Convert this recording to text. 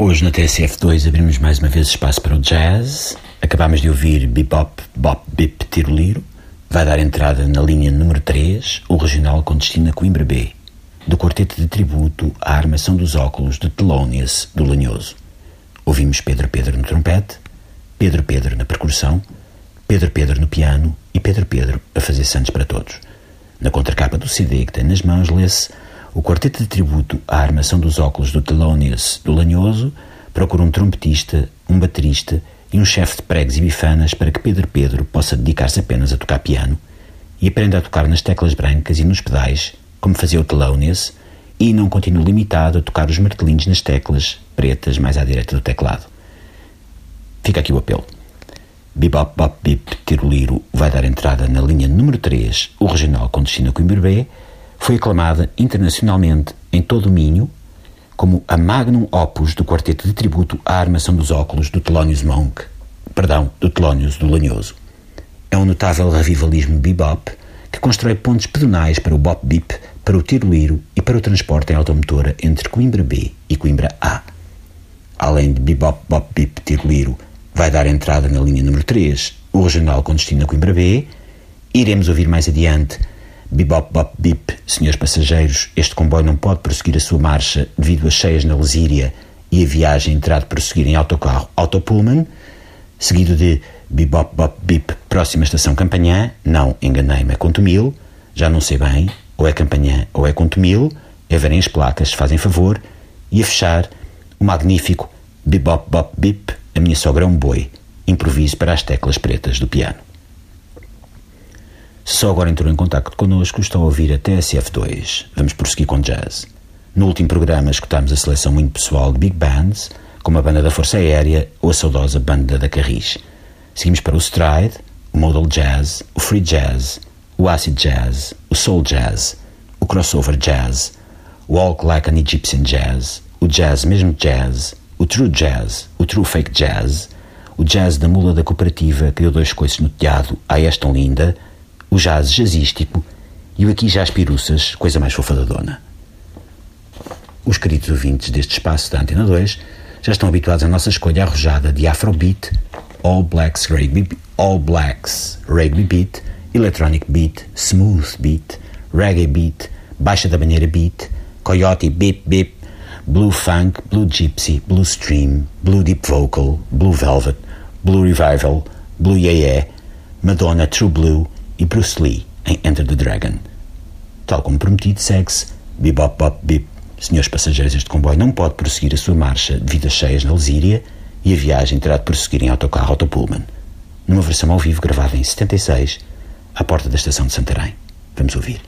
Hoje na TSF2 abrimos mais uma vez espaço para o jazz. Acabámos de ouvir Bebop Bop Bip Tiroliro. Vai dar entrada na linha número 3, o regional com destino a Coimbra B, do quarteto de tributo à armação dos óculos de Telónias do Lanhoso. Ouvimos Pedro Pedro no trompete, Pedro Pedro na percussão, Pedro Pedro no piano e Pedro Pedro a fazer santos para todos. Na contracapa do CD que tem nas mãos lê-se o quarteto de tributo à armação dos óculos do Thelonious do Lanhoso procura um trompetista, um baterista e um chefe de pregos e bifanas para que Pedro Pedro possa dedicar-se apenas a tocar piano e aprenda a tocar nas teclas brancas e nos pedais, como fazia o Thelonious, e não continue limitado a tocar os martelinhos nas teclas pretas mais à direita do teclado. Fica aqui o apelo. Bebop Bop Bip Tiroliro vai dar entrada na linha número 3, o regional com destino a Coimbra foi aclamada internacionalmente em todo o Minho como a magnum opus do quarteto de tributo à armação dos óculos do Thelonious Monk, perdão, do Thelonious do Lanhoso. É um notável revivalismo bebop que constrói pontes pedonais para o bop bip, para o tiro liro e para o transporte em automotora entre Coimbra B e Coimbra A. Além de bebop bop bip tiro liro, vai dar entrada na linha número 3, o regional com destino a Coimbra B. Iremos ouvir mais adiante Bebop bop bip, senhores passageiros, este comboio não pode prosseguir a sua marcha devido às cheias na Lesíria e a viagem terá de prosseguir em autocarro. Autopullman, seguido de Bebop bop bip, próxima estação Campanhã, não, enganei-me, é Contumil, já não sei bem, ou é Campanhã ou é Contumil, a verem as placas, fazem favor, e a fechar o magnífico Bebop bop bip, a minha sogra é um boi, improviso para as teclas pretas do piano. Só agora entrou em contato connosco, estão a ouvir a TSF2. Vamos prosseguir com jazz. No último programa escutámos a seleção muito pessoal de big bands, como a banda da Força Aérea ou a saudosa banda da Carris. Seguimos para o stride, o modal jazz, o free jazz, o acid jazz, o soul jazz, o crossover jazz, o walk like an Egyptian jazz, o jazz mesmo jazz, o true jazz, o true fake jazz, o jazz da mula da cooperativa que deu dois coices no telhado a esta linda, o jazz jazzístico e o aqui jazz piruças, coisa mais fofa da dona. Os queridos ouvintes deste espaço da Antena 2 já estão habituados à nossa escolha arrojada de Afrobeat, All Blacks Rugby, All Blacks Rugby Beat, Electronic Beat, Smooth Beat, Reggae Beat, Baixa da Banheira Beat, Coyote Beep Beep, Blue Funk, Blue Gypsy, Blue Stream, Blue Deep Vocal, Blue Velvet, Blue Revival, Blue Yeah Yeah, Madonna True Blue e Bruce Lee em Enter the Dragon. Tal como prometido, segue-se Bebop Bop Bip. Senhores passageiros, este comboio não pode prosseguir a sua marcha devido a cheias na Lesíria e a viagem terá de prosseguir em autocarro Autopullman, numa versão ao vivo gravada em 76, à porta da estação de Santarém. Vamos ouvir.